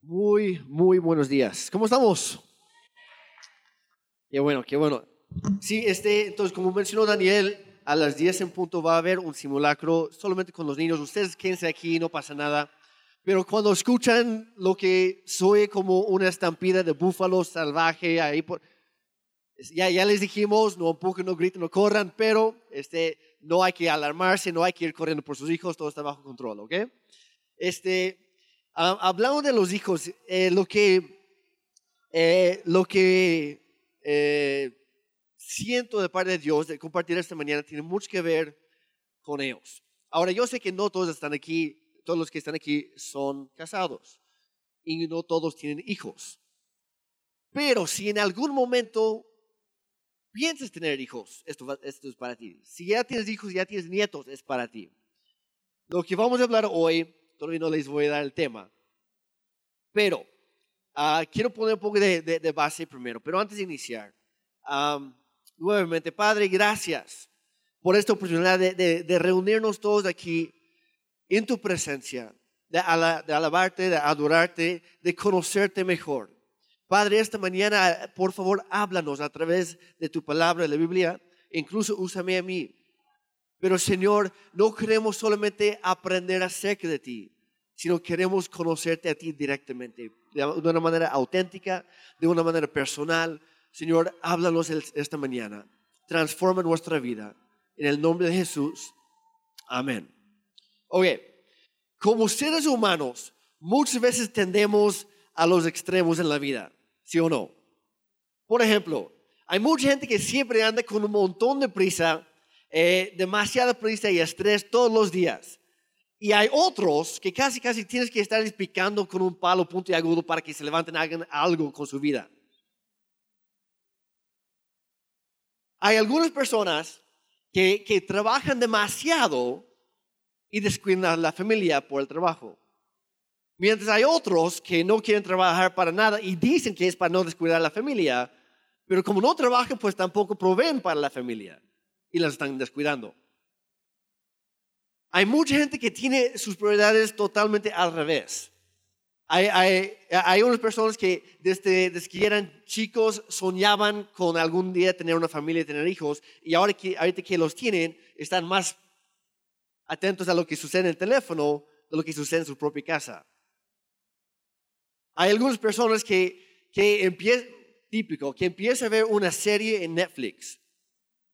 Muy, muy buenos días. ¿Cómo estamos? Qué bueno, qué bueno. Sí, este, entonces, como mencionó Daniel, a las 10 en punto va a haber un simulacro solamente con los niños. Ustedes quédense aquí, no pasa nada. Pero cuando escuchan lo que soy como una estampida de búfalo salvaje ahí por, ya, ya les dijimos, no empujen, no griten, no corran, pero este, no hay que alarmarse, no hay que ir corriendo por sus hijos, todo está bajo control, ¿ok? Este, hablando de los hijos, eh, lo que, eh, lo que eh, siento de parte de Dios de compartir esta mañana tiene mucho que ver con ellos. Ahora, yo sé que no todos están aquí, todos los que están aquí son casados y no todos tienen hijos. Pero si en algún momento piensas tener hijos, esto, esto es para ti. Si ya tienes hijos, ya tienes nietos, es para ti. Lo que vamos a hablar hoy todavía no les voy a dar el tema. Pero uh, quiero poner un poco de, de, de, base primero. Pero antes de iniciar, um, nuevamente, Padre, gracias por esta oportunidad de, de, reunirnos todos aquí en tu presencia, de, ala, de alabarte, de adorarte, de conocerte mejor. Padre, esta mañana, por favor, háblanos a través de tu palabra, de la Biblia. Incluso úsame a mí pero Señor, no queremos solamente aprender acerca de ti, sino queremos conocerte a ti directamente, de una manera auténtica, de una manera personal. Señor, háblanos esta mañana. Transforma nuestra vida. En el nombre de Jesús. Amén. Oye, como seres humanos, muchas veces tendemos a los extremos en la vida, ¿sí o no? Por ejemplo, hay mucha gente que siempre anda con un montón de prisa eh, demasiada prisa y estrés todos los días. Y hay otros que casi, casi tienes que estar picando con un palo punto y agudo para que se levanten hagan algo con su vida. Hay algunas personas que, que trabajan demasiado y descuidan la familia por el trabajo. Mientras hay otros que no quieren trabajar para nada y dicen que es para no descuidar a la familia, pero como no trabajan, pues tampoco proveen para la familia y las están descuidando. Hay mucha gente que tiene sus prioridades totalmente al revés. Hay, hay, hay unas personas que desde, desde, que eran chicos soñaban con algún día tener una familia y tener hijos y ahora que, ahorita que los tienen están más atentos a lo que sucede en el teléfono de lo que sucede en su propia casa. Hay algunas personas que, que empiezan, típico, que empiezan a ver una serie en Netflix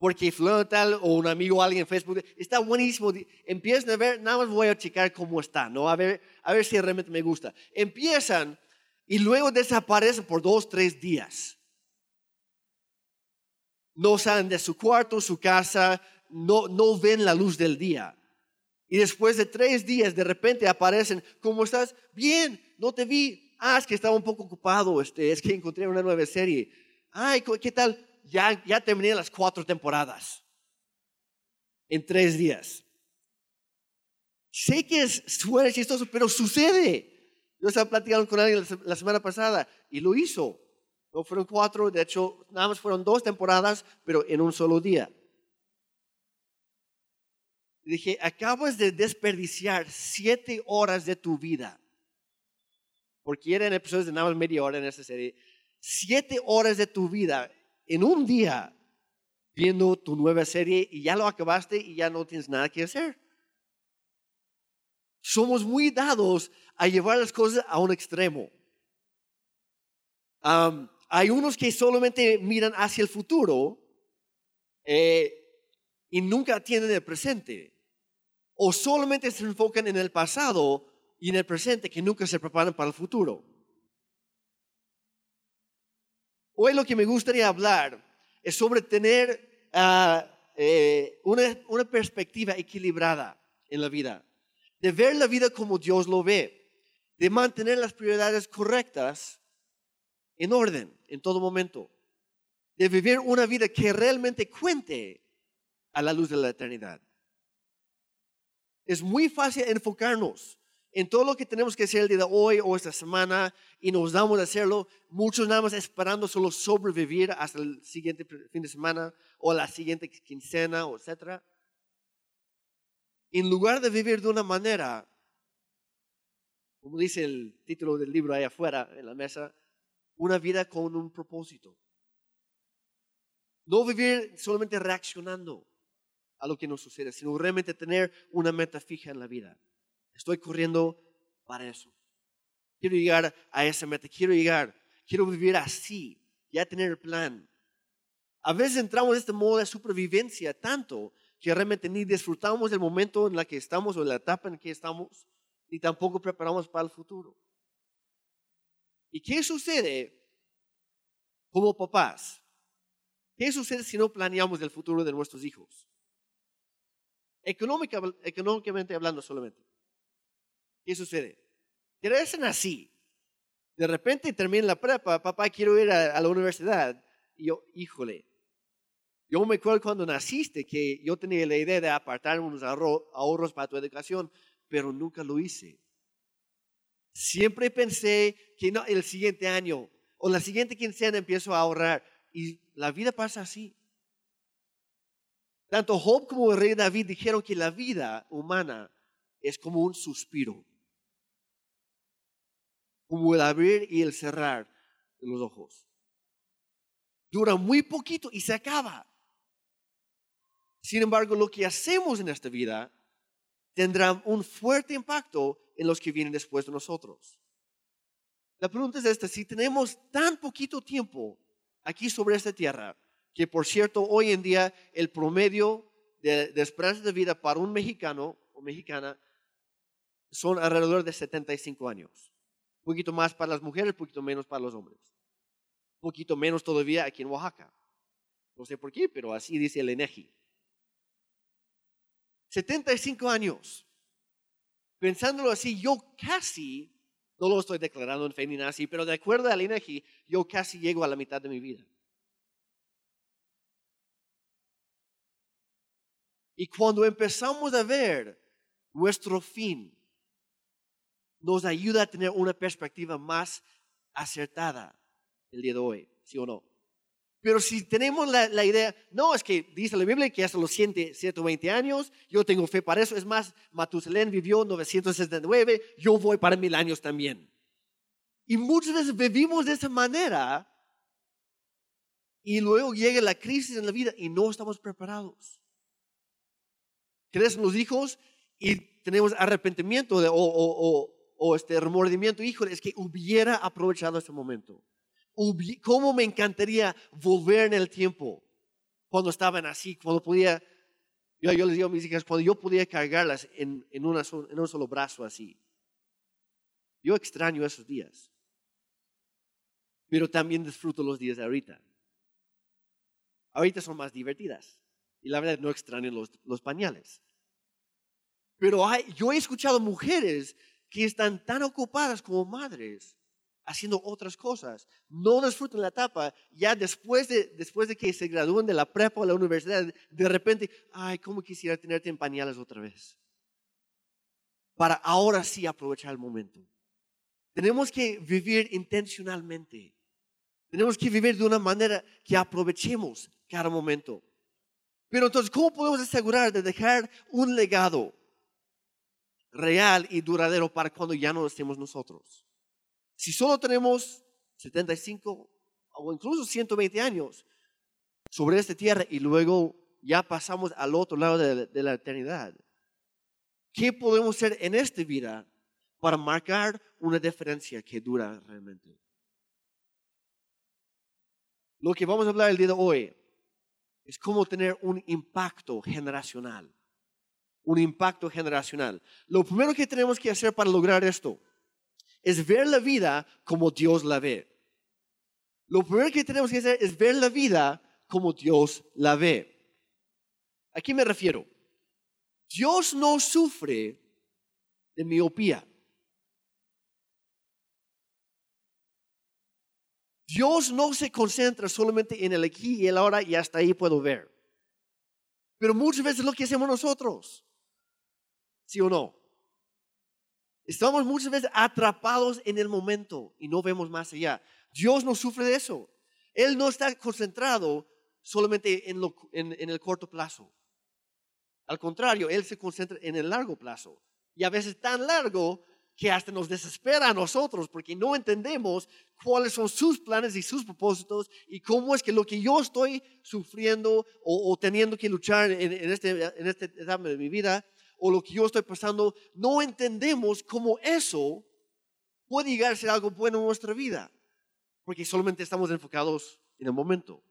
porque fulano tal o un amigo alguien en Facebook está buenísimo. Empiezan a ver, nada más voy a checar cómo está, ¿no? A ver, a ver si realmente me gusta. Empiezan y luego desaparecen por dos, tres días. No salen de su cuarto, su casa, no, no ven la luz del día. Y después de tres días, de repente aparecen, ¿cómo estás? Bien, no te vi. Ah, es que estaba un poco ocupado, este, es que encontré una nueva serie. Ay, ¿qué tal? Ya, ya terminé las cuatro temporadas en tres días. Sé que es, suena chistoso, pero sucede. Yo estaba platicando con alguien la semana pasada y lo hizo. No fueron cuatro, de hecho, nada más fueron dos temporadas, pero en un solo día. Dije, acabas de desperdiciar siete horas de tu vida. Porque eran episodios de nada más media hora en esta serie. Siete horas de tu vida en un día viendo tu nueva serie y ya lo acabaste y ya no tienes nada que hacer. Somos muy dados a llevar las cosas a un extremo. hay unos que solamente miran hacia el futuro eh, y nunca tienen el presente. O solamente se enfocan en el pasado y en el presente que nunca se preparan para el futuro. Hoy lo que me gustaría hablar es sobre tener ah, eh, una, una perspectiva equilibrada en la vida, de ver la vida como Dios lo ve, de mantener las prioridades correctas en orden en todo momento, de vivir una vida que realmente cuente a la luz de la eternidad. Es muy fácil enfocarnos en todo lo que tenemos que hacer el día de hoy o esta semana y nos damos a hacerlo, muchos nada más esperando solo sobrevivir hasta el siguiente fin de semana o la siguiente quincena o etcétera. En lugar de vivir de una manera como dice el título del libro ahí afuera en la mesa, una vida con un propósito. No vivir solamente reaccionando a lo que nos sucede, sino realmente tener una meta fija en la vida. Estoy corriendo para eso. Quiero llegar a esa meta, quiero llegar, quiero vivir así, ya tener el plan. A veces entramos en este modo de supervivencia tanto que realmente ni disfrutamos del momento en el que estamos o la etapa en que estamos, ni tampoco preparamos para el futuro. ¿Y qué sucede como papás? ¿Qué sucede si no planeamos el futuro de nuestros hijos? económicamente hablando solamente. ¿Qué sucede? Crecen así. De repente terminan la prepa, papá, quiero ir a, la universidad. Y yo, híjole, yo me acuerdo cuando naciste que yo tenía la idea de apartar unos ahorros para tu educación, pero nunca lo hice. Siempre pensé que el siguiente año o la siguiente quincena empiezo a ahorrar. Y la vida pasa así. Tanto Job como el rey David dijeron que la vida humana es como un suspiro, como el abrir y el cerrar de los ojos. Dura muy poquito y se acaba. Sin embargo, lo que hacemos en esta vida tendrá un fuerte impacto en los que vienen después de nosotros. La pregunta es esta, si tenemos tan poquito tiempo aquí sobre esta tierra, que por cierto hoy en día el promedio de, esperanza de vida para un mexicano o mexicana son alrededor de 75 años. Un poquito más para las mujeres, un poquito menos para los hombres. Un poquito menos todavía aquí en Oaxaca. No sé por qué, pero así dice el ENEGI. 75 años. Pensándolo así, yo casi, no lo estoy declarando en fe ni nada así, pero de acuerdo al INEGI, yo casi llego a la mitad de mi vida. Y cuando empezamos a ver nuestro fin, nos ayuda a tener una perspectiva más acertada el día de hoy, ¿sí o no? Pero si tenemos la, idea, no, es que dice la Biblia que hasta los 120 años, yo tengo fe para eso. Es más, Matusalén vivió 979, yo voy para mil años también. Y muchas veces vivimos de esa manera y luego llega la crisis en la vida y no estamos preparados crecen los hijos y tenemos arrepentimiento o, este remordimiento. Híjole, es que hubiera aprovechado ese momento. ¿Cómo me encantaría volver en el tiempo cuando estaban así, cuando podía, yo, les digo a mis hijas, cuando yo podía cargarlas en, en, un solo brazo así. Yo extraño esos días, pero también disfruto los días de ahorita. Ahorita son más divertidas y la verdad no extraño los, los pañales. Pero yo he escuchado mujeres que están tan ocupadas como madres haciendo otras cosas. No disfrutan la etapa. Ya después de, después de que se gradúen de la prepa o la universidad, de repente, ay, ¿cómo quisiera tenerte en pañales otra vez? Para ahora sí aprovechar el momento. Tenemos que vivir intencionalmente. Tenemos que vivir de una manera que aprovechemos cada momento. Pero entonces, ¿cómo podemos asegurar de dejar un legado real y duradero para cuando ya no estemos nosotros? Si solo tenemos 75 o incluso 120 años sobre esta tierra y luego ya pasamos al otro lado de, de la eternidad, ¿qué podemos hacer en esta vida para marcar una diferencia que dura realmente? Lo que vamos a hablar el día de hoy es cómo tener un impacto generacional. Un impacto generacional. Lo primero que tenemos que hacer para lograr esto es ver la vida como Dios la ve. Lo primero que tenemos que hacer es ver la vida como Dios la ve. ¿A qué me refiero? Dios no sufre de miopía. Dios no se concentra solamente en el aquí y el ahora y hasta ahí puedo ver. Pero muchas veces lo que hacemos nosotros. ¿Sí o no? Estamos muchas veces atrapados en el momento y no vemos más allá. Dios no sufre de eso. Él no está concentrado solamente en, en el corto plazo. Al contrario, Él se concentra en el largo plazo. Y a veces tan largo que hasta nos desespera a nosotros porque no entendemos cuáles son sus planes y sus propósitos y cómo es que lo que yo estoy sufriendo o, teniendo que luchar en, en, este, en esta etapa de mi vida o lo que yo estoy pasando, no entendemos cómo eso puede llegar a ser algo bueno en nuestra vida, porque solamente estamos enfocados en el momento.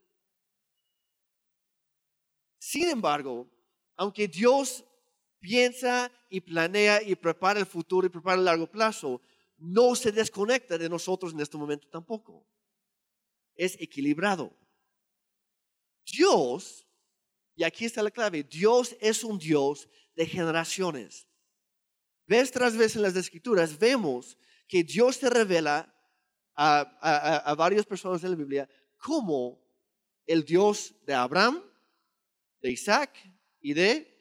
Sin embargo, aunque Dios piensa y planea y prepara el futuro y prepara el largo plazo, no se desconecta de nosotros en este momento tampoco. Es equilibrado. Dios, y aquí está la clave, Dios es un Dios de generaciones. Vez tras vez en las escrituras vemos que Dios se revela a, a varias personas en la Biblia como el Dios de Abraham, de Isaac y de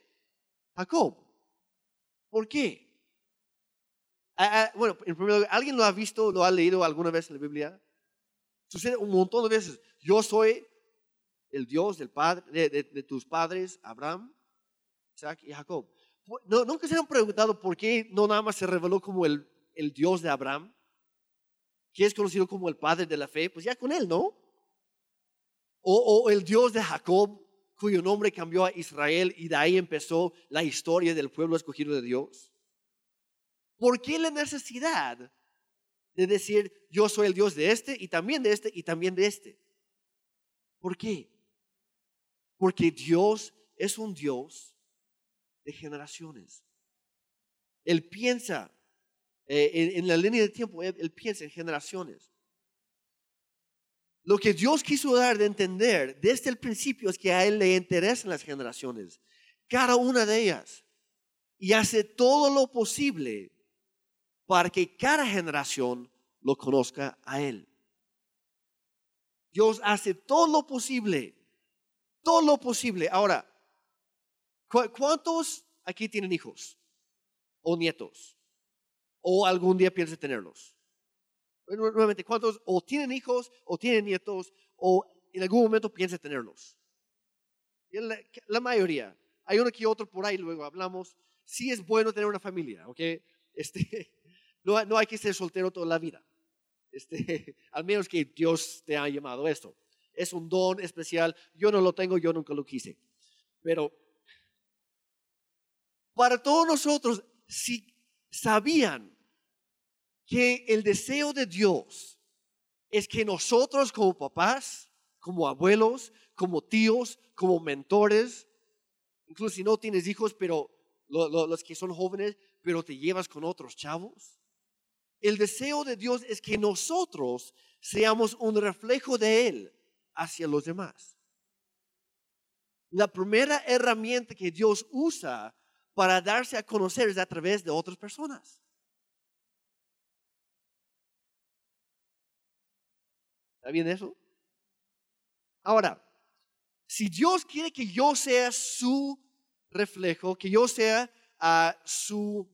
Jacob. ¿Por qué? Bueno, en primer lugar, ¿alguien lo ha visto, lo ha leído alguna vez en la Biblia? Sucede un montón de veces. Yo soy el Dios del padre, de, tus padres, Abraham, Isaac y Jacob. No, ¿Nunca se han preguntado por qué no nada más se reveló como el, el Dios de Abraham, que es conocido como el padre de la fe? Pues ya con él, ¿no? O, o el Dios de Jacob, cuyo nombre cambió a Israel y de ahí empezó la historia del pueblo escogido de Dios? ¿Por qué la necesidad de decir yo soy el Dios de este y también de este y también de este? ¿Por qué? Porque Dios es un Dios de generaciones. Él piensa eh, en, en, la línea de tiempo, él piensa en generaciones. Lo que Dios quiso dar de entender desde el principio es que a Él le interesan las generaciones, cada una de ellas, y hace todo lo posible para que cada generación lo conozca a Él. Dios hace todo lo posible, todo lo posible. Ahora, ¿cuántos aquí tienen hijos o nietos? ¿O algún día piensa tenerlos? nuevamente, ¿cuántos o tienen hijos o tienen nietos o en algún momento piensan tenerlos? La, la, mayoría. Hay uno que otro por ahí, luego hablamos. Sí es bueno tener una familia, ¿ok? Este, no, no hay que ser soltero toda la vida. Este, al menos que Dios te ha llamado esto. Es un don especial. Yo no lo tengo, yo nunca lo quise. Pero para todos nosotros, si sabían que el deseo de Dios es que nosotros como papás, como abuelos, como tíos, como mentores, incluso si no tienes hijos, pero los que son jóvenes, pero te llevas con otros chavos. El deseo de Dios es que nosotros seamos un reflejo de Él hacia los demás. La primera herramienta que Dios usa para darse a conocer es a través de otras personas. ¿Está bien eso? Ahora, si Dios quiere que yo sea su reflejo, que yo sea ah, su,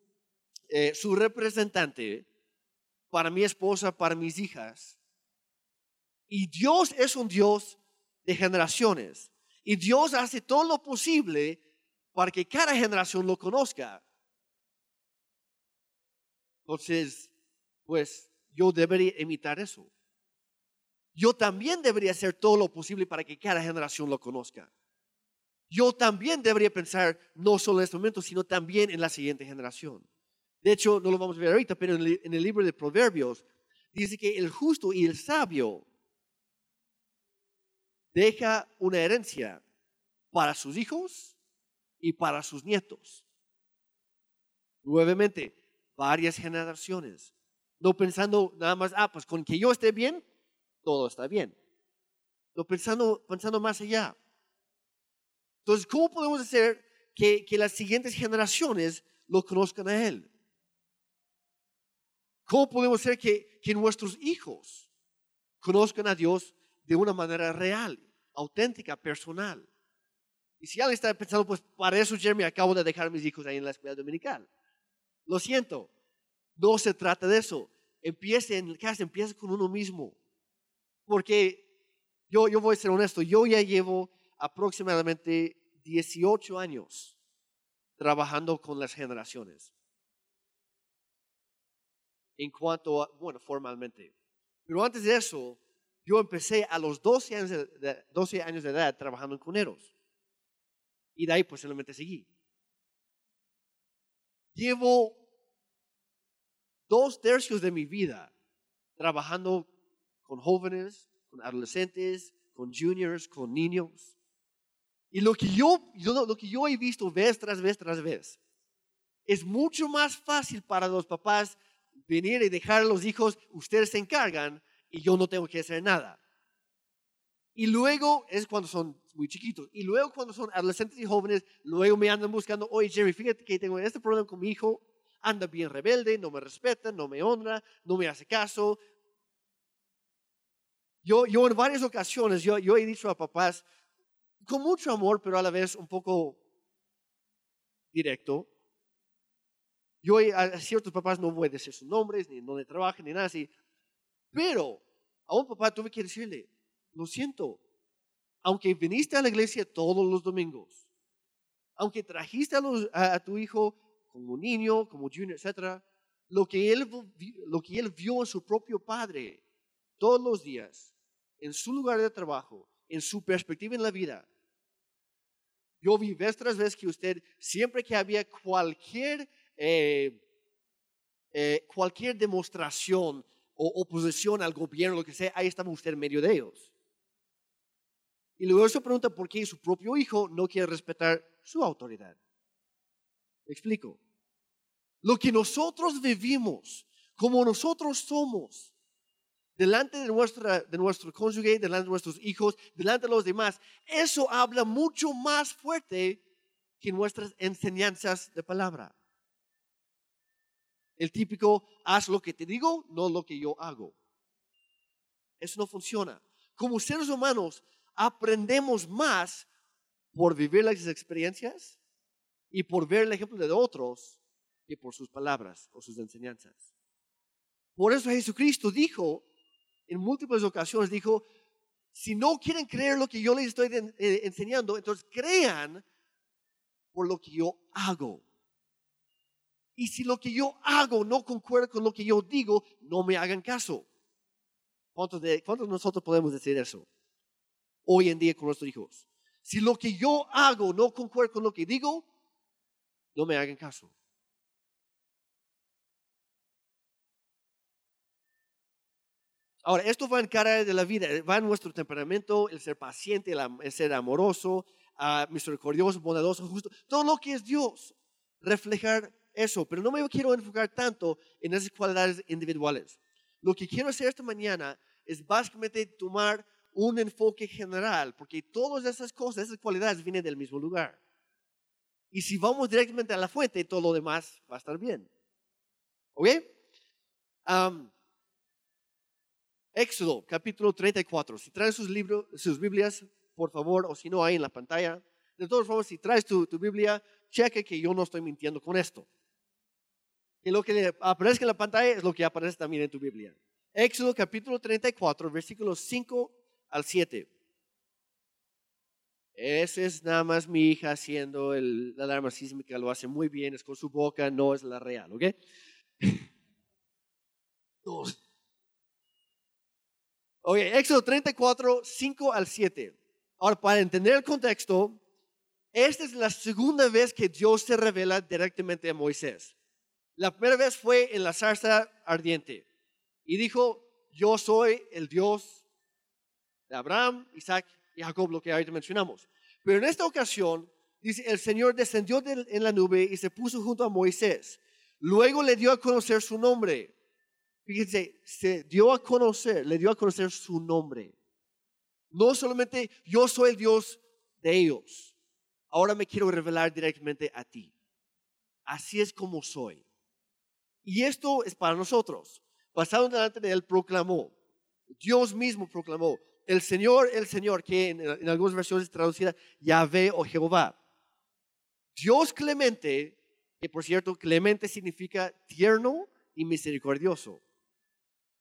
eh, su representante para mi esposa, para mis hijas, y Dios es un Dios de generaciones, y Dios hace todo lo posible para que cada generación lo conozca. Entonces, pues yo debería imitar eso yo también debería hacer todo lo posible para que cada generación lo conozca. Yo también debería pensar no solo en este momento, sino también en la siguiente generación. De hecho, no lo vamos a ver ahorita, pero en el libro de Proverbios dice que el justo y el sabio deja una herencia para sus hijos y para sus nietos. Nuevamente, varias generaciones. No pensando nada más, ah, pues con que yo esté bien, todo está bien. Lo pensando, pensando más allá. Entonces, ¿cómo podemos hacer que, que las siguientes generaciones lo conozcan a Él? ¿Cómo podemos hacer que, que nuestros hijos conozcan a Dios de una manera real, auténtica, personal? Y si alguien está pensando, pues para eso, Jeremy, acabo de dejar a mis hijos ahí en la escuela dominical. Lo siento, no se trata de eso. Empiece en casa, empieza con uno mismo. Porque yo, yo voy a ser honesto, yo ya llevo aproximadamente 18 años trabajando con las generaciones. en cuanto a, bueno, formalmente. Pero antes de eso, yo empecé a los 12 años de, 12 años de edad trabajando en cuneros. Y de ahí posiblemente seguí. Llevo dos tercios de mi vida trabajando con jóvenes, con adolescentes, con juniors, con niños. Y lo que yo, lo que yo he visto vez tras vez tras vez, es mucho más fácil para los papás venir y dejar a los hijos, ustedes se encargan y yo no tengo que hacer nada. Y luego es cuando son muy chiquitos. Y luego cuando son adolescentes y jóvenes, luego me andan buscando, oye Jerry, fíjate que tengo este problema con mi hijo, anda bien rebelde, no me respeta, no me honra, no me hace caso. Yo, yo en varias ocasiones, yo, yo he dicho a papás, con mucho amor, pero a la vez un poco directo, yo a ciertos papás no voy a decir sus nombres, ni dónde trabajan, ni nada así. Pero a un papá tuve que decirle, lo siento, aunque viniste a la iglesia todos los domingos, aunque trajiste a, tu hijo como niño, como junior, etc., lo que, él, lo que él vio en su propio padre todos los días, en su lugar de trabajo, en su perspectiva en la vida, yo vi vez tras vez que usted, siempre que había cualquier, eh, eh, cualquier demostración o oposición al gobierno, lo que sea, ahí estaba usted en medio de ellos. Y luego se pregunta por qué su propio hijo no quiere respetar su autoridad. ¿Me explico? Lo que nosotros vivimos, como nosotros somos, delante de, nuestra, de nuestro cónyuge, delante de nuestros hijos, delante de los demás, eso habla mucho más fuerte que nuestras enseñanzas de palabra. El típico, haz lo que te digo, no lo que yo hago. Eso no funciona. Como seres humanos, aprendemos más por vivir las experiencias y por ver el ejemplo de otros que por sus palabras o sus enseñanzas. Por eso Jesucristo dijo, en múltiples ocasiones, dijo, si no quieren creer lo que yo les estoy eh, enseñando, entonces crean por lo que yo hago. Y si lo que yo hago no concuerda con lo que yo digo, no me hagan caso. ¿Cuántos de, cuántos nosotros podemos decir eso hoy en día con nuestros hijos? Si lo que yo hago no concuerda con lo que digo, no me hagan caso. Ahora, esto va en cara de la vida, va en nuestro temperamento, el ser paciente, el, ser amoroso, uh, misericordioso, bondadoso, justo, todo lo que es Dios, reflejar eso, pero no me quiero enfocar tanto en esas cualidades individuales. Lo que quiero hacer esta mañana es básicamente tomar un enfoque general, porque todas esas cosas, esas cualidades vienen del mismo lugar. Y si vamos directamente a la fuente, todo lo demás va a estar bien. ¿Ok? Éxodo, capítulo 34. Si traen sus, libros, sus Biblias, por favor, o si no, ahí en la pantalla. De todas formas, si traes tu, tu Biblia, cheque que yo no estoy mintiendo con esto. Y lo que aparece en la pantalla es lo que aparece también en tu Biblia. Éxodo capítulo 34, versículos 5 al 7. Esa es nada más mi hija haciendo el, la alarma sísmica, lo hace muy bien, es con su boca, no es la real, ¿ok? Dos. Éxodo 34, 5 al 7. Ahora, para entender el contexto, esta es la segunda vez que Dios se revela directamente a Moisés. La primera vez fue en la zarza ardiente y dijo, yo soy el Dios de Abraham, Isaac y Jacob, lo que ahorita mencionamos. Pero en esta ocasión, dice, el Señor descendió en la nube y se puso junto a Moisés. Luego le dio a conocer su nombre. Fíjense, se dio a conocer, le dio a conocer su nombre. No solamente yo soy el Dios de ellos, ahora me quiero revelar directamente a ti. Así es como soy. Y esto es para nosotros. Pasado delante de él proclamó, Dios mismo proclamó, el Señor, el Señor, que en, algunas versiones traducida Yahvé o Jehová. Dios clemente, que por cierto, clemente significa tierno y misericordioso.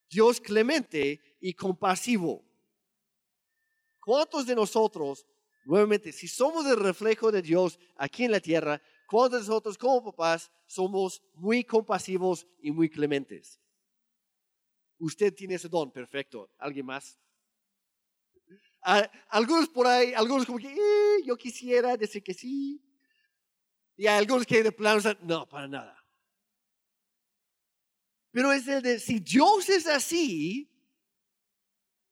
Dios clemente y compasivo. ¿Cuántos de nosotros, nuevamente, si somos el reflejo de Dios aquí en la tierra, cuántos de nosotros como papás somos muy compasivos y muy clementes. Usted tiene ese don, perfecto. ¿Alguien más? Algunos por ahí, algunos como que, eh, yo quisiera decir que sí. Y algunos que de plano, no, para nada. Pero es el de, si Dios es así,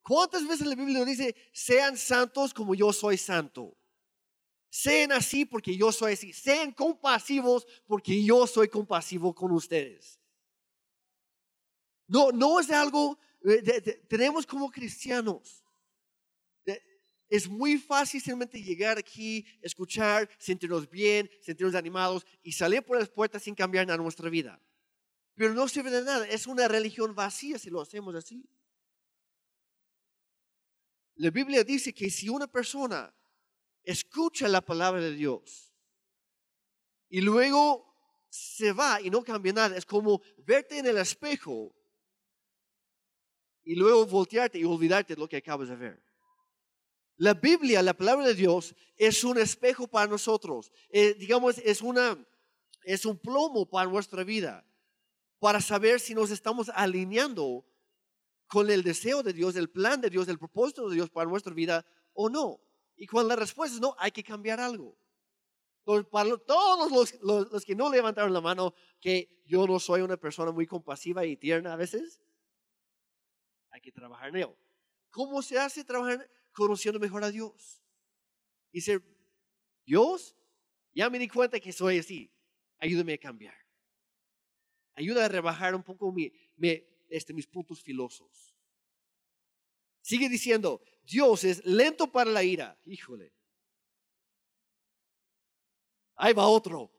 ¿cuántas veces la Biblia nos dice, sean santos como yo soy santo? Sean así porque yo soy así. Sean compasivos porque yo soy compasivo con ustedes. No, no es algo, eh, tenemos como cristianos. Es muy fácil simplemente llegar aquí, escuchar, sentirnos bien, sentirnos animados y salir por las puertas sin cambiar nada nuestra vida. Pero no sirve de nada, es una religión vacía si lo hacemos así. La Biblia dice que si una persona escucha la palabra de Dios y luego se va y no cambia nada, es como verte en el espejo y luego voltearte y olvidarte de lo que acabas de ver. La Biblia, la palabra de Dios, es un espejo para nosotros. Eh, digamos, es, una, es un plomo para nuestra vida, para saber si nos estamos alineando con el deseo de Dios, el plan de Dios, el propósito de Dios para nuestra vida o no. Y cuando la respuesta es no, hay que cambiar algo. para todos los, los que no levantaron la mano, que yo no soy una persona muy compasiva y tierna a veces, hay que trabajar en ello. ¿Cómo se hace trabajar conociendo mejor a Dios? Dice, Dios, ya me di cuenta que soy así, ayúdame a cambiar. Ayuda a rebajar un poco mi, este, mis puntos filosos. Sigue diciendo, Dios es lento para la ira. Híjole. Ahí va otro.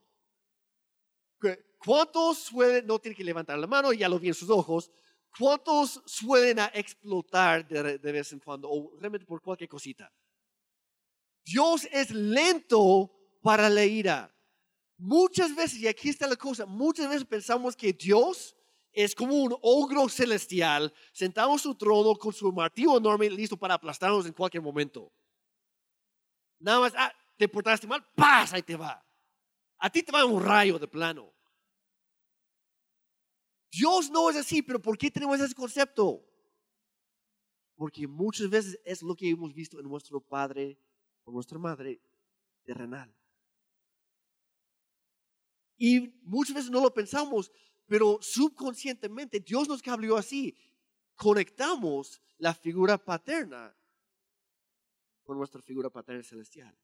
¿Cuántos no tienen que levantar la mano, ya lo vi en sus ojos, ¿Cuántos suelen explotar de, vez en cuando o realmente por cualquier cosita? Dios es lento para la ira. Muchas veces, y aquí está la cosa, muchas veces pensamos que Dios es como un ogro celestial sentado en su trono con su martillo enorme listo para aplastarnos en cualquier momento. Nada más, ah, te portaste mal, pasa Ahí te va. A ti te va un rayo de plano. Dios no es así, pero ¿por qué tenemos ese concepto? Porque muchas veces es lo que hemos visto en nuestro padre o nuestra madre terrenal. Y muchas veces no lo pensamos, pero subconscientemente Dios nos cambió así. Conectamos la figura paterna con nuestra figura paterna celestial.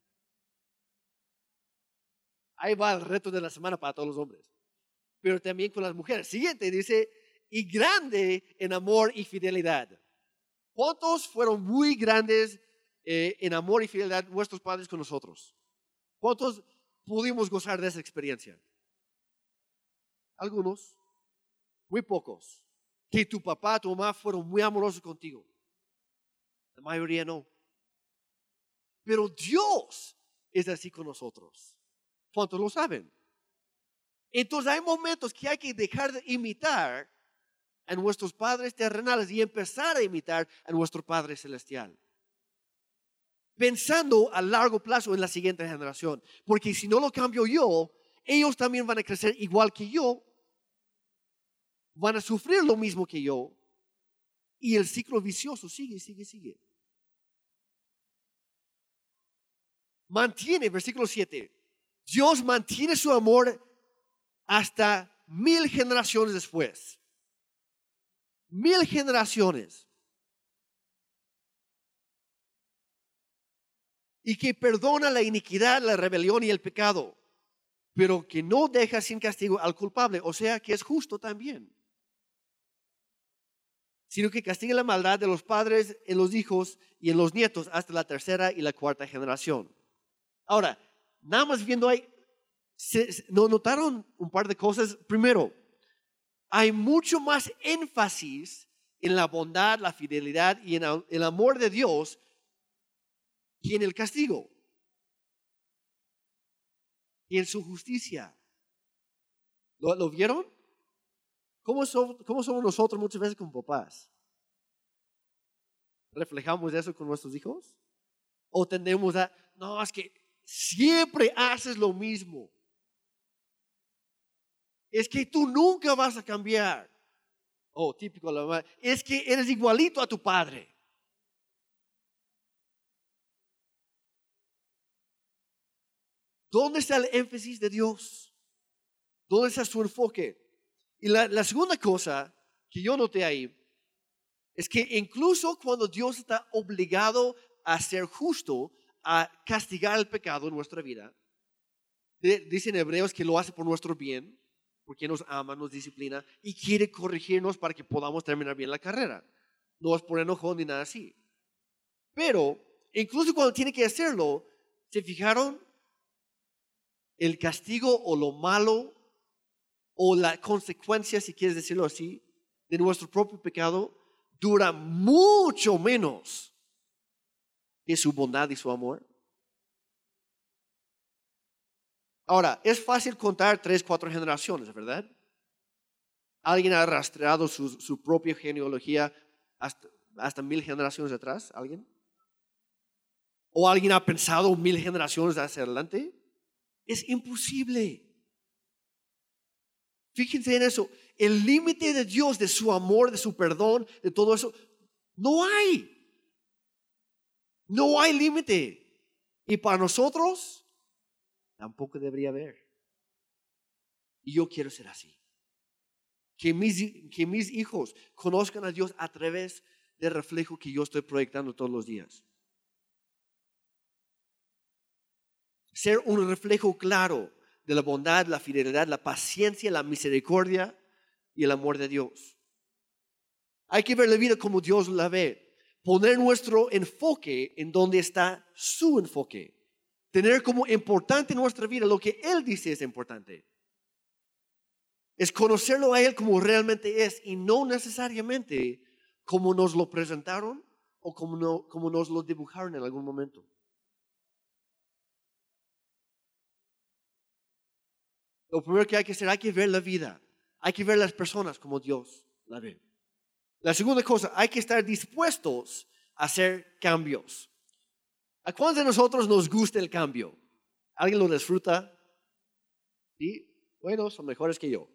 Ahí va el reto de la semana para todos los hombres pero también con las mujeres. Siguiente dice, y grande en amor y fidelidad. ¿Cuántos fueron muy grandes eh, en amor y fidelidad nuestros padres con nosotros? ¿Cuántos pudimos gozar de esa experiencia? Algunos, muy pocos. Que tu papá, tu mamá fueron muy amorosos contigo. La mayoría no. Pero Dios es así con nosotros. ¿Cuántos lo saben? Entonces hay momentos que hay que dejar de imitar a nuestros padres terrenales y empezar a imitar a nuestro Padre Celestial. Pensando a largo plazo en la siguiente generación. Porque si no lo cambio yo, ellos también van a crecer igual que yo. Van a sufrir lo mismo que yo. Y el ciclo vicioso sigue, sigue, sigue. Mantiene, versículo 7. Dios mantiene su amor hasta mil generaciones después. Mil generaciones. Y que perdona la iniquidad, la rebelión y el pecado, pero que no deja sin castigo al culpable, o sea que es justo también. Sino que castiga la maldad de los padres en los hijos y en los nietos hasta la tercera y la cuarta generación. Ahora, nada más viendo ahí, ¿No notaron un par de cosas? Primero, hay mucho más énfasis en la bondad, la fidelidad y en el amor de Dios que en el castigo y en su justicia. ¿Lo, vieron? ¿Cómo somos, ¿Cómo somos nosotros muchas veces con papás? ¿Reflejamos eso con nuestros hijos? ¿O tendemos a, no, es que siempre haces lo mismo? Es que tú nunca vas a cambiar. Oh, típico la mamá. Es que eres igualito a tu padre. ¿Dónde está el énfasis de Dios? ¿Dónde está su enfoque? Y la, segunda cosa que yo noté ahí es que incluso cuando Dios está obligado a ser justo, a castigar el pecado en nuestra vida, dicen hebreos que lo hace por nuestro bien, porque nos ama, nos disciplina y quiere corregirnos para que podamos terminar bien la carrera. No es por enojo ni nada así. Pero incluso cuando tiene que hacerlo, ¿se fijaron? el castigo o lo malo o la consecuencia, si quieres decirlo así, de nuestro propio pecado dura mucho menos que su bondad y su amor. Ahora, es fácil contar tres, cuatro generaciones, ¿verdad? ¿Alguien ha rastreado su, propia genealogía hasta, hasta mil generaciones atrás? ¿Alguien? ¿O alguien ha pensado mil generaciones hacia adelante? Es imposible. Fíjense en eso. El límite de Dios, de su amor, de su perdón, de todo eso, no hay. No hay límite. Y para nosotros, tampoco debería haber. Y yo quiero ser así. Que mis, que mis hijos conozcan a Dios a través del reflejo que yo estoy proyectando todos los días. ser un reflejo claro de la bondad, la fidelidad, la paciencia, la misericordia y el amor de Dios. Hay que ver la vida como Dios la ve, poner nuestro enfoque en donde está su enfoque, tener como importante en nuestra vida lo que Él dice es importante. Es conocerlo a Él como realmente es y no necesariamente como nos lo presentaron o como, como nos lo dibujaron en algún momento. Lo primero que hay que hacer, hay que ver la vida. Hay que ver las personas como Dios la ve. La segunda cosa, hay que estar dispuestos a hacer cambios. ¿A cuántos de nosotros nos gusta el cambio? ¿Alguien lo disfruta? Sí, bueno, son mejores que yo.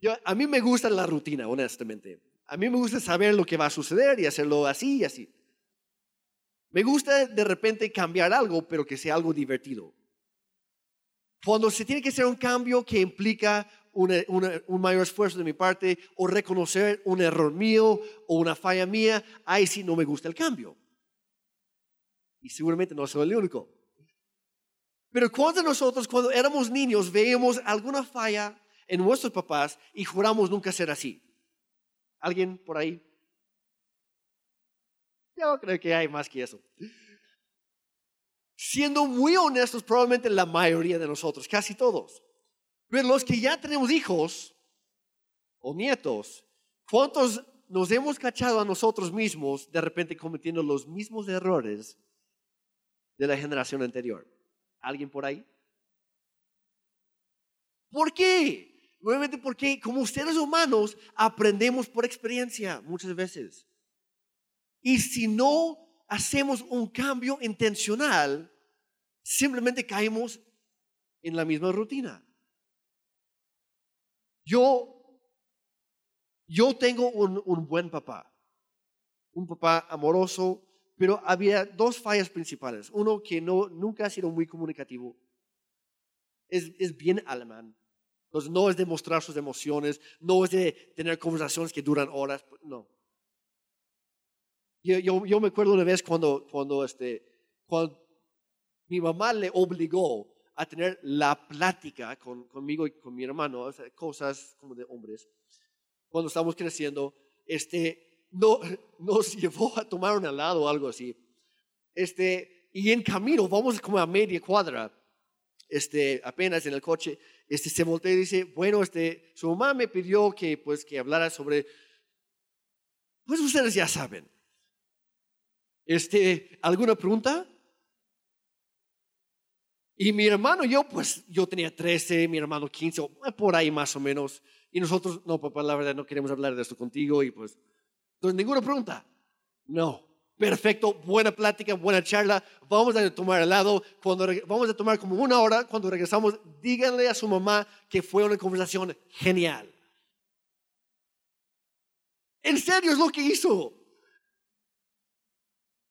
yo. A mí me gusta la rutina, honestamente. A mí me gusta saber lo que va a suceder y hacerlo así y así. Me gusta de repente cambiar algo, pero que sea algo divertido. Cuando se tiene que hacer un cambio que implica un mayor esfuerzo de mi parte o reconocer un error mío o una falla mía, ahí sí no me gusta el cambio. Y seguramente no soy el único. Pero ¿cuántos nosotros cuando éramos niños veíamos alguna falla en nuestros papás y juramos nunca ser así? ¿Alguien por ahí? Yo creo que hay más que eso siendo muy honestos, probablemente la mayoría de nosotros, casi todos. Pero los que ya tenemos hijos o nietos, ¿cuántos nos hemos cachado a nosotros mismos de repente cometiendo los mismos errores de la generación anterior? ¿Alguien por ahí? ¿Por qué? Nuevamente porque como seres humanos aprendemos por experiencia muchas veces. Y si no hacemos un cambio intencional, simplemente caemos en la misma rutina. Yo, yo tengo un, un buen papá, un papá amoroso, pero había dos fallas principales. Uno que no, nunca ha sido muy comunicativo. Es, es bien alemán. Entonces no es de mostrar sus emociones, no es de tener conversaciones que duran horas, no. Yo, yo, me acuerdo una vez cuando, cuando, este, cuando mi mamá le obligó a tener la plática con, conmigo y con mi hermano, cosas como de hombres. Cuando estábamos creciendo, este, no, nos llevó a tomar un helado o algo así. Este, y en camino, vamos como a media cuadra, este, apenas en el coche, este, se voltea y dice, bueno, este, su mamá me pidió que, pues, que hablara sobre, pues ustedes ya saben, este, ¿Alguna pregunta? Y mi hermano, yo pues, yo tenía 13, mi hermano 15, por ahí más o menos. Y nosotros, no, papá, la verdad no queremos hablar de esto contigo. Y pues, entonces, ninguna pregunta. No. Perfecto, buena plática, buena charla. Vamos a tomar helado. Cuando vamos a tomar como una hora. Cuando regresamos, díganle a su mamá que fue una conversación genial. En serio es lo que hizo.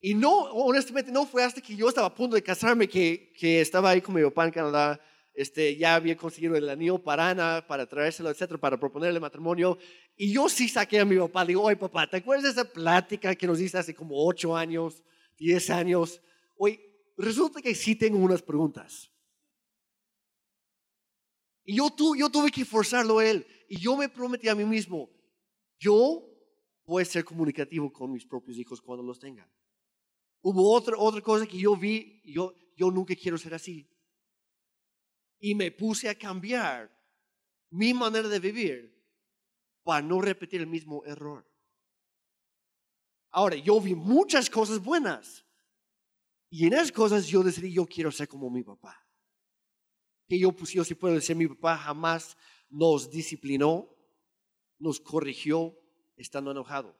Y no, honestamente, no fue hasta que yo estaba a punto de casarme que, que estaba ahí con mi papá en Canadá. Este, ya había conseguido el anillo para Ana, para traérselo, etcétera, para proponerle matrimonio. Y yo sí saqué a mi papá. Digo, oye, papá, ¿te acuerdas de esa plática que nos hice hace como ocho años, diez años? Oye, resulta que sí tengo unas preguntas. Y yo, tuve que forzarlo a él. Y yo me prometí a mí mismo, yo voy a ser comunicativo con mis propios hijos cuando los tenga. Hubo otra, otra cosa que yo vi, yo, yo nunca quiero ser así. Y me puse a cambiar mi manera de vivir para no repetir el mismo error. Ahora, yo vi muchas cosas buenas. Y en esas cosas yo decidí, yo quiero ser como mi papá. Que yo, pues yo sí puedo decir, mi papá jamás nos disciplinó, nos corrigió estando enojado.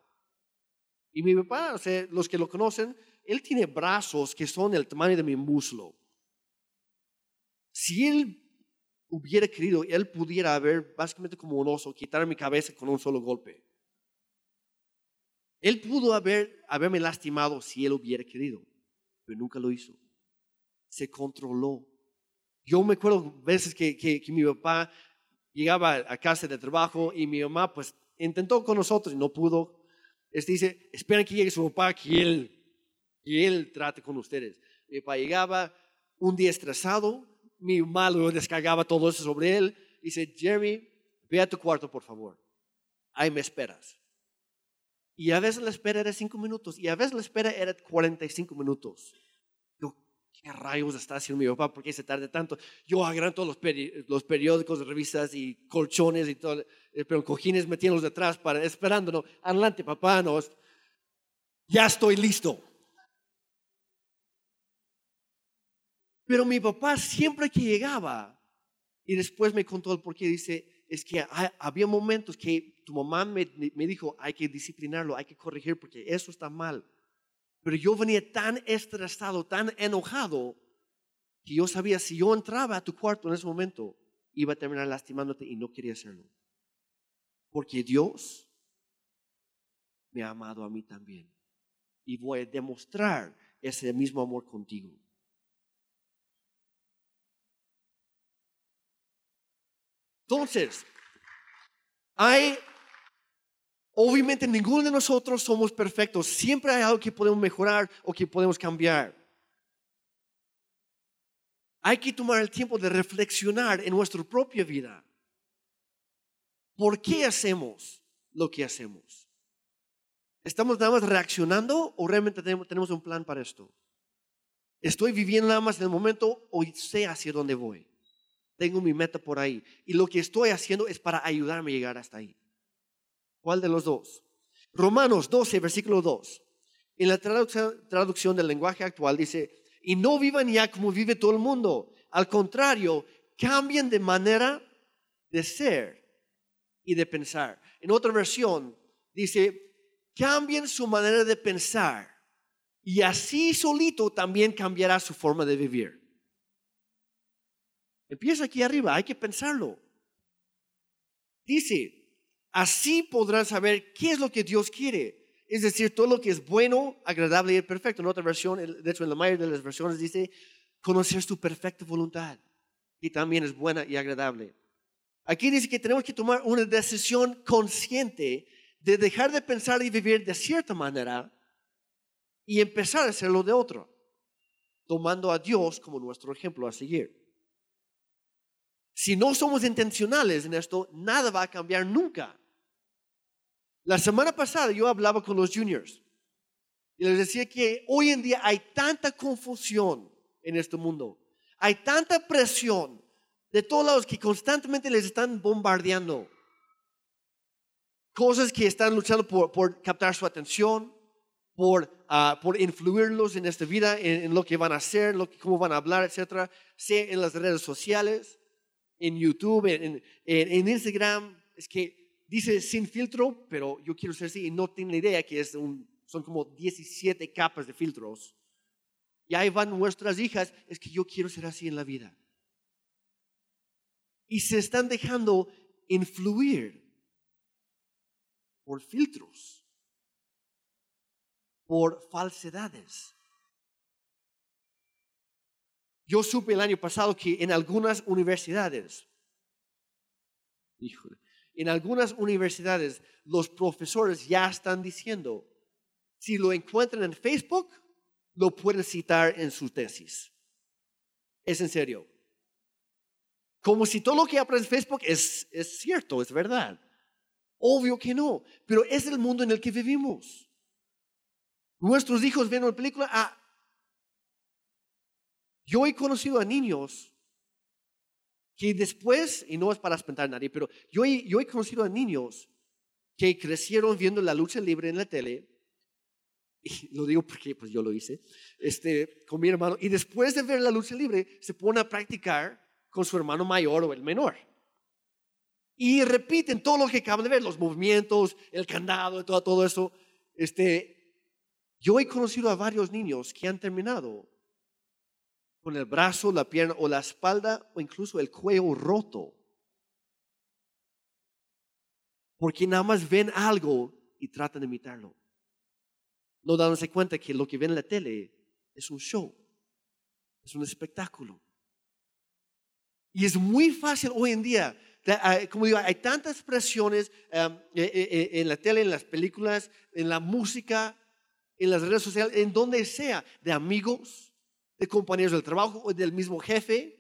Y mi papá, los que lo conocen, él tiene brazos que son el tamaño de mi muslo. Si él hubiera querido, él pudiera haber, básicamente como un oso, quitar mi cabeza con un solo golpe. Él pudo haber, haberme lastimado si él hubiera querido, pero nunca lo hizo. Se controló. Yo me acuerdo veces que, que, mi papá llegaba a casa de trabajo y mi mamá pues intentó con nosotros y no pudo. Este dice, esperen que llegue su papá, que él, que él trate con ustedes. Mi papá llegaba un día estresado, mi mamá lo descargaba todo eso sobre él. Dice, Jeremy, ve a tu cuarto, por favor. Ahí me esperas. Y a veces la espera era cinco minutos y a veces la espera era 45 minutos. ¿qué rayos está haciendo mi papá? ¿Por qué se tarda tanto? Yo agarré todos los, los, periódicos, revistas y colchones y todo, eh, pero cojines metiéndolos detrás para esperándonos. Adelante, papá, no, ya estoy listo. Pero mi papá siempre que llegaba, y después me contó el porqué, dice, es que había momentos que tu mamá me, me dijo, hay que disciplinarlo, hay que corregir porque eso está mal. Pero yo venía tan estresado, tan enojado, que yo sabía si yo entraba a tu cuarto en ese momento, iba a terminar lastimándote y no quería hacerlo. Porque Dios me ha amado a mí también. Y voy a demostrar ese mismo amor contigo. Entonces, hay Obviamente ninguno de nosotros somos perfectos. Siempre hay algo que podemos mejorar o que podemos cambiar. Hay que tomar el tiempo de reflexionar en nuestra propia vida. ¿Por qué hacemos lo que hacemos? ¿Estamos nada más reaccionando o realmente tenemos un plan para esto? ¿Estoy viviendo nada más en el momento o sé hacia dónde voy? Tengo mi meta por ahí. Y lo que estoy haciendo es para ayudarme a llegar hasta ahí. ¿Cuál de los dos? Romanos 12, versículo 2. En la traducción, del lenguaje actual dice, y no vivan ya como vive todo el mundo. Al contrario, cambien de manera de ser y de pensar. En otra versión dice, cambien su manera de pensar y así solito también cambiará su forma de vivir. Empieza aquí arriba, hay que pensarlo. Dice, Así podrán saber qué es lo que Dios quiere. Es decir, todo lo que es bueno, agradable y perfecto. En otra versión, de hecho en la mayoría de las versiones dice, conocer tu perfecta voluntad, y también es buena y agradable. Aquí dice que tenemos que tomar una decisión consciente de dejar de pensar y vivir de cierta manera y empezar a hacerlo de otro, tomando a Dios como nuestro ejemplo a seguir. Si no somos intencionales en esto, nada va a cambiar nunca. La semana pasada yo hablaba con los juniors y les decía que hoy en día hay tanta confusión en este mundo, hay tanta presión de todos lados que constantemente les están bombardeando. Cosas que están luchando por, captar su atención, por, ah, por influirlos en esta vida, en, lo que van a hacer, lo cómo van a hablar, etcétera, sea en las redes sociales, en YouTube, en, en Instagram. Es que dice sin filtro, pero yo quiero ser así y no tengo idea que es un, son como 17 capas de filtros. Y ahí van nuestras hijas, es que yo quiero ser así en la vida. Y se están dejando influir. por filtros, por falsedades. Yo supe el año pasado que en algunas universidades, en algunas universidades los profesores ya están diciendo, si lo encuentran en Facebook, lo pueden citar en su tesis. Es en serio. Como si todo lo que aprendes en Facebook es, es cierto, es verdad. Obvio que no, pero es el mundo en el que vivimos. Nuestros hijos ven una película. Ah, yo he conocido a niños que después, y no es para espantar a nadie, pero yo he, yo he conocido a niños que crecieron viendo la lucha libre en la tele y lo digo porque pues yo lo hice, este, con mi hermano, y después de ver la lucha libre, se pone a practicar con su hermano mayor o el menor. Y repiten todo lo que acaban de ver, los movimientos, el candado, todo, todo eso. Este, yo he conocido a varios niños que han terminado con el brazo, la pierna o la espalda o incluso el cuello roto. Porque nada más ven algo y tratan de imitarlo no dándose cuenta que lo que ven en la tele es un show, es un espectáculo. Y es muy fácil hoy en día, ah, como digo, hay tantas expresiones em, eh, eh, eh, en la tele, en las películas, en la música, en las redes sociales, en donde sea, de amigos, de compañeros del trabajo o del mismo jefe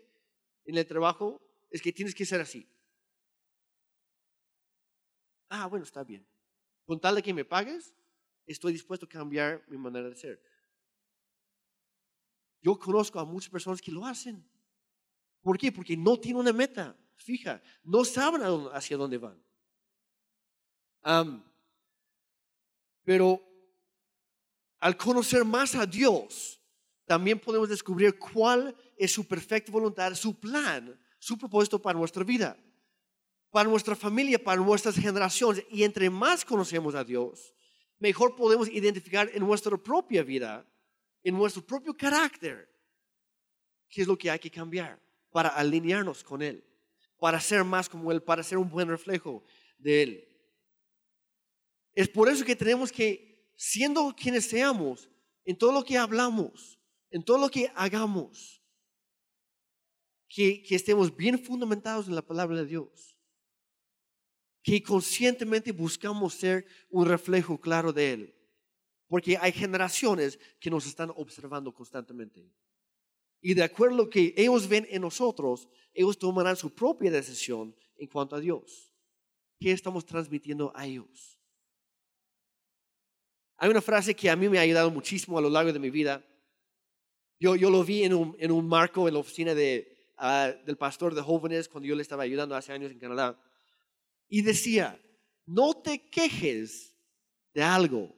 en el trabajo, es que tienes que ser así. Ah, bueno, está bien. Con tal de que me pagues, estoy dispuesto a cambiar mi manera de ser. Yo conozco a muchas personas que lo hacen. ¿Por qué? Porque no tienen una meta fija, no saben hacia dónde van. pero al conocer más a Dios, también podemos descubrir cuál es su perfecta voluntad, su plan, su propósito para nuestra vida, para nuestra familia, para nuestras generaciones. Y entre más conocemos a Dios, mejor podemos identificar en nuestra propia vida, en nuestro propio carácter, qué es lo que hay que cambiar para alinearnos con Él, para ser más como Él, para ser un buen reflejo de Él. Es por eso que tenemos que, siendo quienes seamos, en todo lo que hablamos, en todo lo que hagamos, que, estemos bien fundamentados en la palabra de Dios que conscientemente buscamos ser un reflejo claro de Él. Porque hay generaciones que nos están observando constantemente. Y de acuerdo a lo que ellos ven en nosotros, ellos tomarán su propia decisión en cuanto a Dios. ¿Qué estamos transmitiendo a ellos? Hay una frase que a mí me ha ayudado muchísimo a lo largo de mi vida. Yo, yo lo vi en un, en un marco en la oficina de, ah, del pastor de jóvenes cuando yo le estaba ayudando hace años en Canadá y decía, no te quejes de algo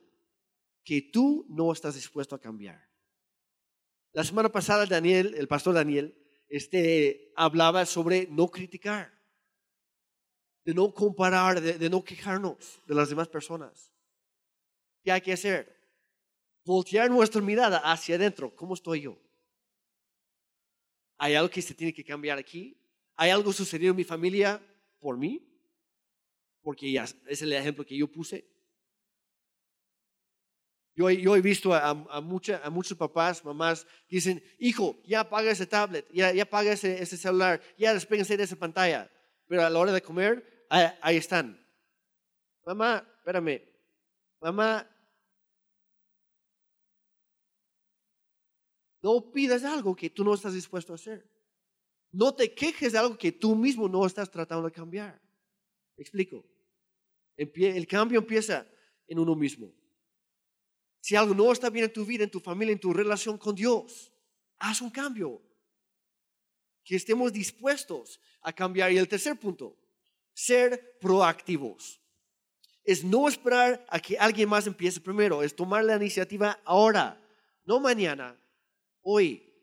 que tú no estás dispuesto a cambiar. La semana pasada Daniel, el pastor Daniel, este, hablaba sobre no criticar, de no comparar, de, no quejarnos de las demás personas. ¿Qué hay que hacer? Voltear nuestra mirada hacia adentro. ¿Cómo estoy yo? ¿Hay algo que se tiene que cambiar aquí? ¿Hay algo sucedido en mi familia por mí? porque ya es el ejemplo que yo puse. Yo, yo he visto a, a, muchos papás, mamás, dicen, hijo, ya apaga ese tablet, ya, ya apaga ese, celular, ya despéguense de esa pantalla. Pero a la hora de comer, ahí están. Mamá, espérame. Mamá, no pidas algo que tú no estás dispuesto a hacer. No te quejes de algo que tú mismo no estás tratando de cambiar. explico? El cambio empieza en uno mismo. Si algo no está bien en tu vida, en tu familia, en tu relación con Dios, haz un cambio. Que estemos dispuestos a cambiar. Y el tercer punto, ser proactivos. Es no esperar a que alguien más empiece primero, es tomar la iniciativa ahora, no mañana, hoy,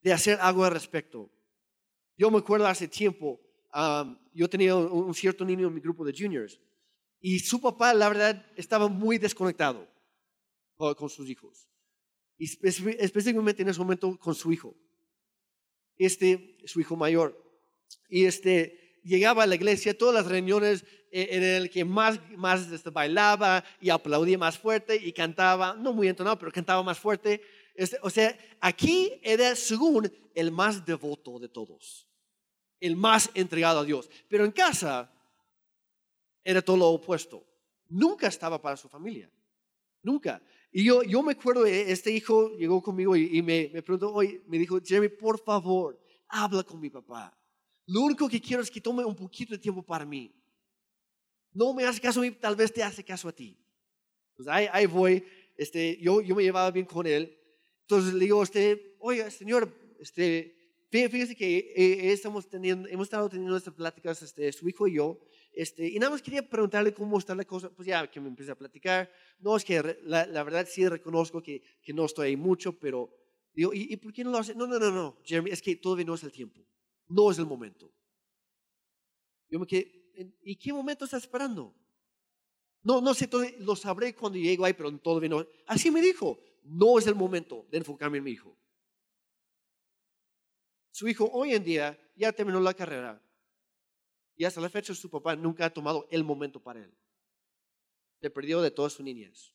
de hacer algo al respecto. Yo me acuerdo hace tiempo, yo tenía un cierto niño en mi grupo de juniors y su papá, la verdad, estaba muy desconectado con sus hijos. Y específicamente en ese momento con su hijo. Este, su hijo mayor. Y este, llegaba a la iglesia, todas las reuniones eh, era el que más, más este, bailaba y aplaudía más fuerte y cantaba, no muy entonado, pero cantaba más fuerte. O sea, aquí era según el más devoto de todos, el más entregado a Dios. Pero en casa era todo lo opuesto. Nunca estaba para su familia. Nunca. Y yo, yo me acuerdo, eh, este hijo llegó conmigo y, me, me preguntó, hoy, me dijo, Jeremy, por favor, habla con mi papá. Lo único que quiero es que tome un poquito de tiempo para mí. No me hace caso a mí, tal vez te hace caso a ti. Pues ahí voy. Este, yo, yo me llevaba bien con él. Entonces le digo a usted, oiga, señor, este, fíjese que eh, estamos teniendo, hemos estado teniendo estas pláticas, este, su hijo y yo, este, y nada más quería preguntarle cómo está la cosa, pues ya que me empieza a platicar. No, es que la, verdad sí reconozco que, que, no estoy ahí mucho, pero digo, ¿y, ¿y, por qué no lo hace? No, no, no, no, Jeremy, es que todavía no es el tiempo, no es el momento. Yo me quedé, ¿y qué momento está esperando? No, no sé, lo sabré cuando llego ahí, pero todavía no. Así me dijo, no es el momento de enfocarme en mi hijo. Su hijo hoy en día ya terminó la carrera, y hasta la fecha su papá nunca ha tomado el momento para él. Se perdió de toda su niñez.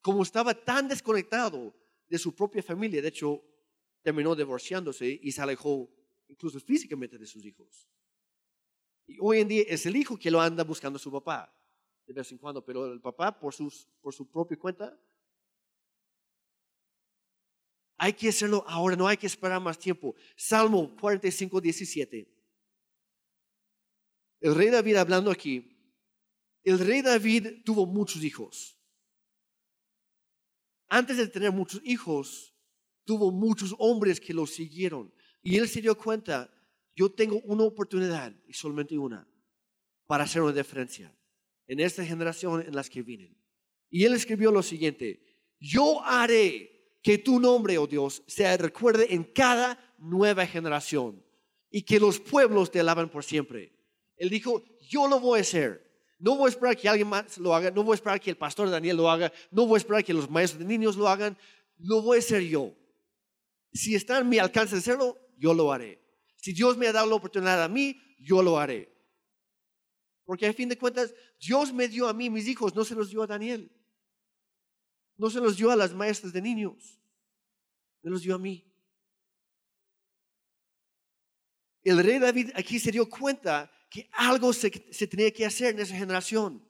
Como estaba tan desconectado de su propia familia, de hecho, terminó divorciándose y se alejó incluso físicamente de sus hijos. Y hoy en día es el hijo que lo anda buscando a su papá, de vez en cuando, pero el papá por, sus, por su propia cuenta. Hay que hacerlo ahora, no hay que esperar más tiempo. Salmo 45, 17. El rey David hablando aquí, el rey David tuvo muchos hijos. Antes de tener muchos hijos, tuvo muchos hombres que lo siguieron. Y él se dio cuenta, yo tengo una oportunidad, y solamente una, para hacer una diferencia en esta generación en las que vienen. Y él escribió lo siguiente, yo haré que tu nombre, oh Dios, se recuerde en cada nueva generación y que los pueblos te alaben por siempre. Él dijo, yo lo voy a hacer. No voy a esperar que alguien más lo haga, no voy a esperar que el pastor Daniel lo haga, no voy a esperar que los maestros de niños lo hagan, lo voy a hacer yo. Si está en mi alcance de hacerlo, yo lo haré. Si Dios me ha dado la oportunidad a mí, yo lo haré. Porque a fin de cuentas, Dios me dio a mí mis hijos, no se los dio a Daniel. No se los dio a las maestras de niños. Me los dio a mí. El rey David aquí se dio cuenta que algo se, tenía que hacer en esa generación.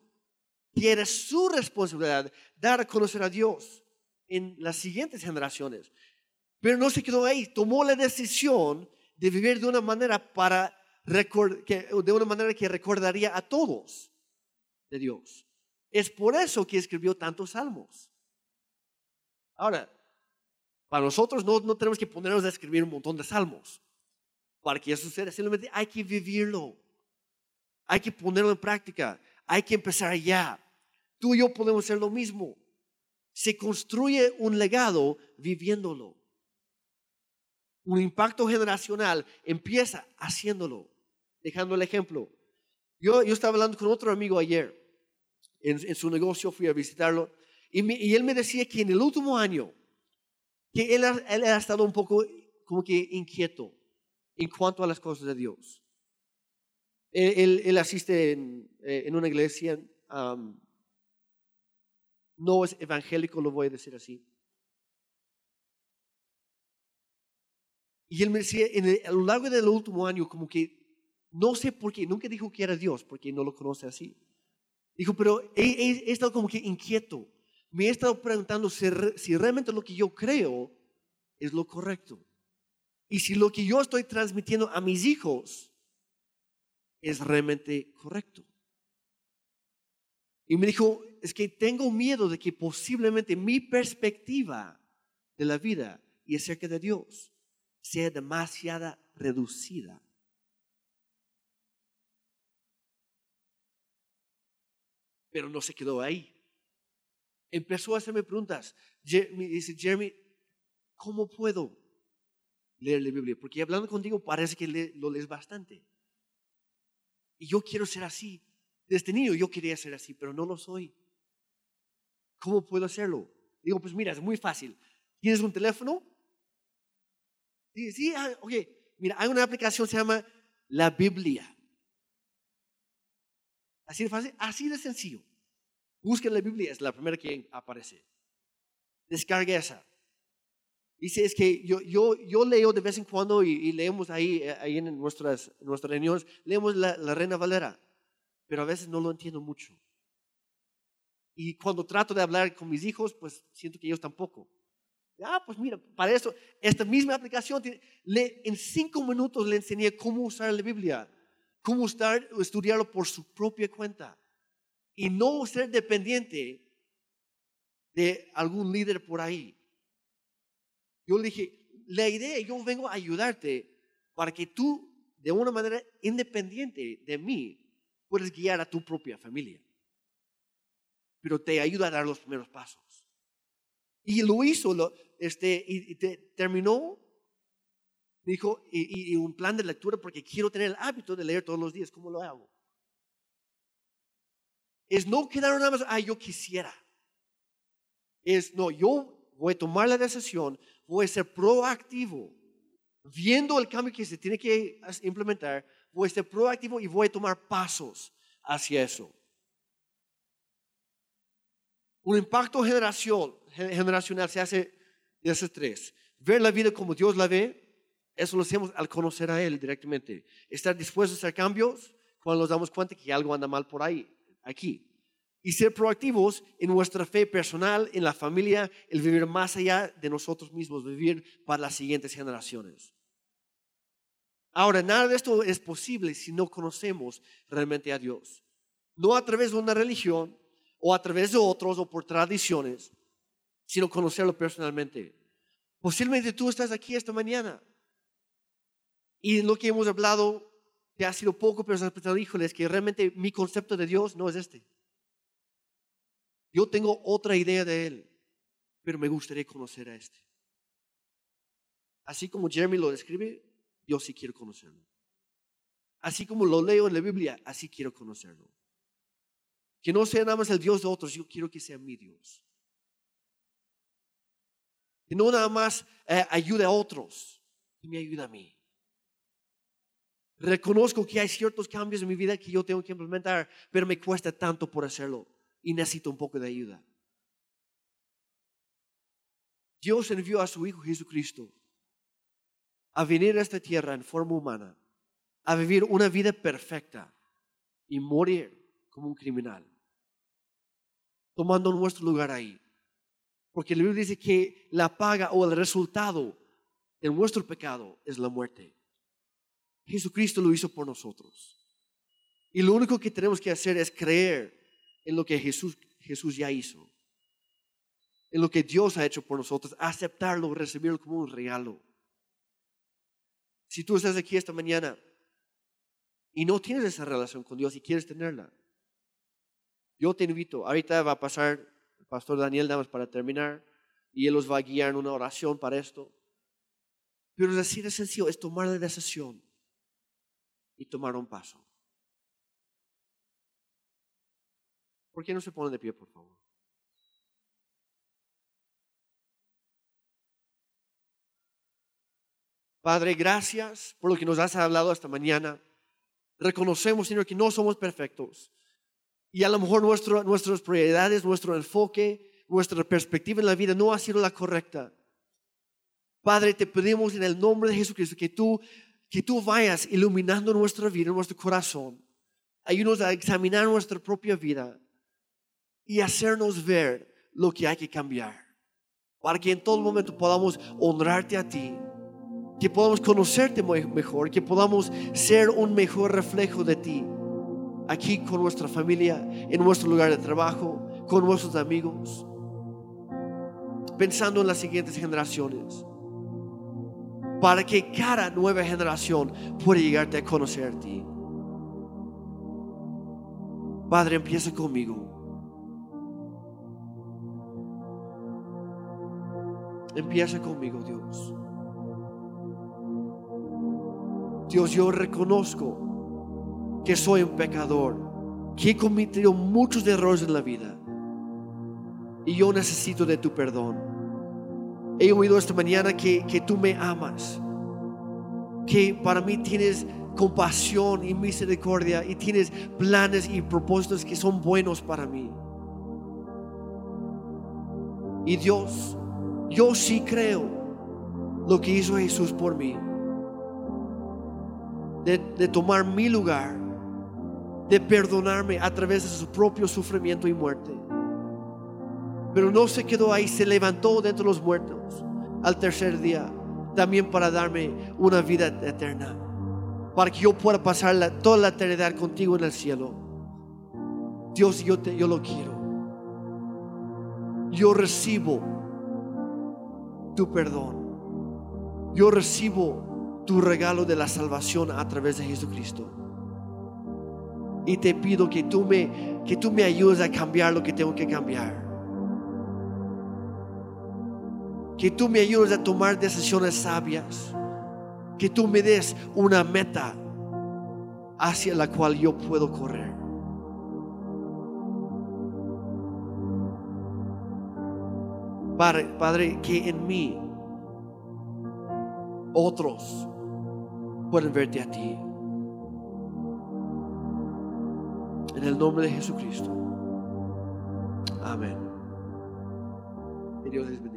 Y era su responsabilidad dar a conocer a Dios en las siguientes generaciones. Pero no se quedó ahí, tomó la decisión de vivir de una manera para que, de una manera que recordaría a todos de Dios. Es por eso que escribió tantos salmos. Ahora, para nosotros no, no tenemos que ponernos a escribir un montón de salmos para que eso suceda. Simplemente hay que vivirlo. Hay que ponerlo en práctica. Hay que empezar ya. Tú y yo podemos hacer lo mismo. Se construye un legado viviéndolo. Un impacto generacional empieza haciéndolo, dejando el ejemplo. Yo, yo estaba hablando con otro amigo ayer, en, su negocio, fui a visitarlo, y, él me decía que en el último año, que él, él ha estado un poco como que inquieto en cuanto a las cosas de Dios. Él, asiste eh, en, una iglesia, no es evangélico, lo voy a decir así. Y él me decía, a lo largo del último año, como que no sé por qué, nunca dijo que era Dios, porque no lo conoce así. Dijo, pero he, estado como que inquieto. Me he estado preguntando si, realmente lo que yo creo es lo correcto. Y si lo que yo estoy transmitiendo a mis hijos es realmente correcto. Y me dijo, es que tengo miedo de que posiblemente mi perspectiva de la vida y acerca de Dios sea demasiada reducida. Pero no se quedó ahí. Empezó a hacerme preguntas. Me dice, Jeremy, ¿cómo puedo leer la Biblia? Porque hablando contigo parece que lo lees bastante. Y yo quiero ser así. Desde niño yo quería ser así, pero no lo soy. ¿Cómo puedo hacerlo? Digo, pues mira, es muy fácil. ¿Tienes un teléfono? Sí, sí, ah, oye, mira, hay una aplicación que se llama la Biblia. Así de fácil, así de sencillo. Busquen la Biblia, es la primera que aparece. Descargue esa. Dice, es que yo, yo, yo leo de vez en cuando y, leemos ahí, eh, ahí en nuestras, nuestras reuniones, leemos la, la Reina Valera, pero a veces no lo entiendo mucho. Y cuando trato de hablar con mis hijos, pues siento que ellos tampoco. Ah, pues mira, para eso, esta misma aplicación, le, en cinco minutos le enseñé cómo usar la Biblia, cómo usar, estudiarlo por su propia cuenta y no ser dependiente de algún líder por ahí. Yo le dije, la idea, yo vengo a ayudarte para que tú, de una manera independiente de mí, puedas guiar a tu propia familia. Pero te ayuda a dar los primeros pasos. Y lo hizo, lo, este, y, terminó, dijo, y, y, un plan de lectura porque quiero tener el hábito de leer todos los días. ¿Cómo lo hago? Es no quedar nada más, ah, yo quisiera. Es, no, yo voy a tomar la decisión, voy a ser proactivo, viendo el cambio que se tiene que implementar, voy a ser proactivo y voy a tomar pasos hacia eso. Un impacto generacional se hace de esos tres. Ver la vida como Dios la ve, eso lo hacemos al conocer a Él directamente. Estar dispuestos a hacer cambios cuando nos damos cuenta que algo anda mal por ahí, aquí y ser proactivos en nuestra fe personal, en la familia, el vivir más allá de nosotros mismos, vivir para las siguientes generaciones. Ahora, nada de esto es posible si no conocemos realmente a Dios. No a través de una religión o a través de otros o por tradiciones, sino conocerlo personalmente. Posiblemente tú estás aquí esta mañana y lo que hemos hablado te ha sido poco, pero has es que realmente mi concepto de Dios no es este. Yo tengo otra idea de Él, pero me gustaría conocer a este. Así como Jeremy lo describe, yo sí quiero conocerlo. Así como lo leo en la Biblia, así quiero conocerlo. Que no sea nada más el Dios de otros, yo quiero que sea mi Dios. Que no nada más eh, ayude a otros, que me ayude a mí. Reconozco que hay ciertos cambios en mi vida que yo tengo que implementar, pero me cuesta tanto por hacerlo y necesito un poco de ayuda. Dios envió a su Hijo Jesucristo a venir a esta tierra en forma humana, a vivir una vida perfecta y morir como un criminal, tomando nuestro lugar ahí. Porque la Biblia dice que la paga o el resultado de nuestro pecado es la muerte. Jesucristo lo hizo por nosotros. Y lo único que tenemos que hacer es creer en lo que Jesús, Jesús ya hizo, en lo que Dios ha hecho por nosotros, aceptarlo, recibirlo como un regalo. Si tú estás aquí esta mañana y no tienes esa relación con Dios y quieres tenerla, yo te invito, ahorita va a pasar el pastor Daniel Damas para terminar y él los va a guiar en una oración para esto. Pero es así de sencillo, es tomar la decisión y tomar un paso. ¿Por qué no se pone de pie, por favor? Padre, gracias por lo que nos has hablado esta mañana. Reconocemos, Señor, que no somos perfectos. Y a lo mejor nuestras prioridades, nuestro enfoque, nuestra perspectiva en la vida no ha sido la correcta. Padre, te pedimos en el nombre de Jesucristo que tú, que tú vayas iluminando nuestra vida, nuestro corazón. Ayúdanos a examinar nuestra propia vida y hacernos ver lo que hay que cambiar. Para que en todo momento podamos honrarte a ti, que podamos conocerte mejor, que podamos ser un mejor reflejo de ti aquí con nuestra familia, en nuestro lugar de trabajo, con nuestros amigos, pensando en las siguientes generaciones, para que cada nueva generación pueda llegarte a conocer a ti. Padre, empieza conmigo. Empieza conmigo, Dios. Dios, yo reconozco que soy un pecador, que he cometido muchos errores en la vida y yo necesito de tu perdón. He oído esta mañana que, que tú me amas, que para mí tienes compasión y misericordia y tienes planes y propósitos que son buenos para mí. Y Dios, yo sí creo lo que hizo Jesús por mí. De, de, tomar mi lugar, de perdonarme a través de su propio sufrimiento y muerte. Pero no se quedó ahí, se levantó de entre los muertos al tercer día, también para darme una vida eterna, para que yo pueda pasar toda la eternidad contigo en el cielo. Dios, yo, te, yo lo quiero. Yo recibo tu perdón. Yo recibo tu regalo de la salvación a través de Jesucristo. Y te pido que tú me, que tú me ayudes a cambiar lo que tengo que cambiar que tú me ayudes a tomar decisiones sabias, que tú me des una meta hacia la cual yo puedo correr. Padre, Padre, que en mí otros pueden verte a ti. En el nombre de Jesucristo. Amén. Que Dios les bendiga.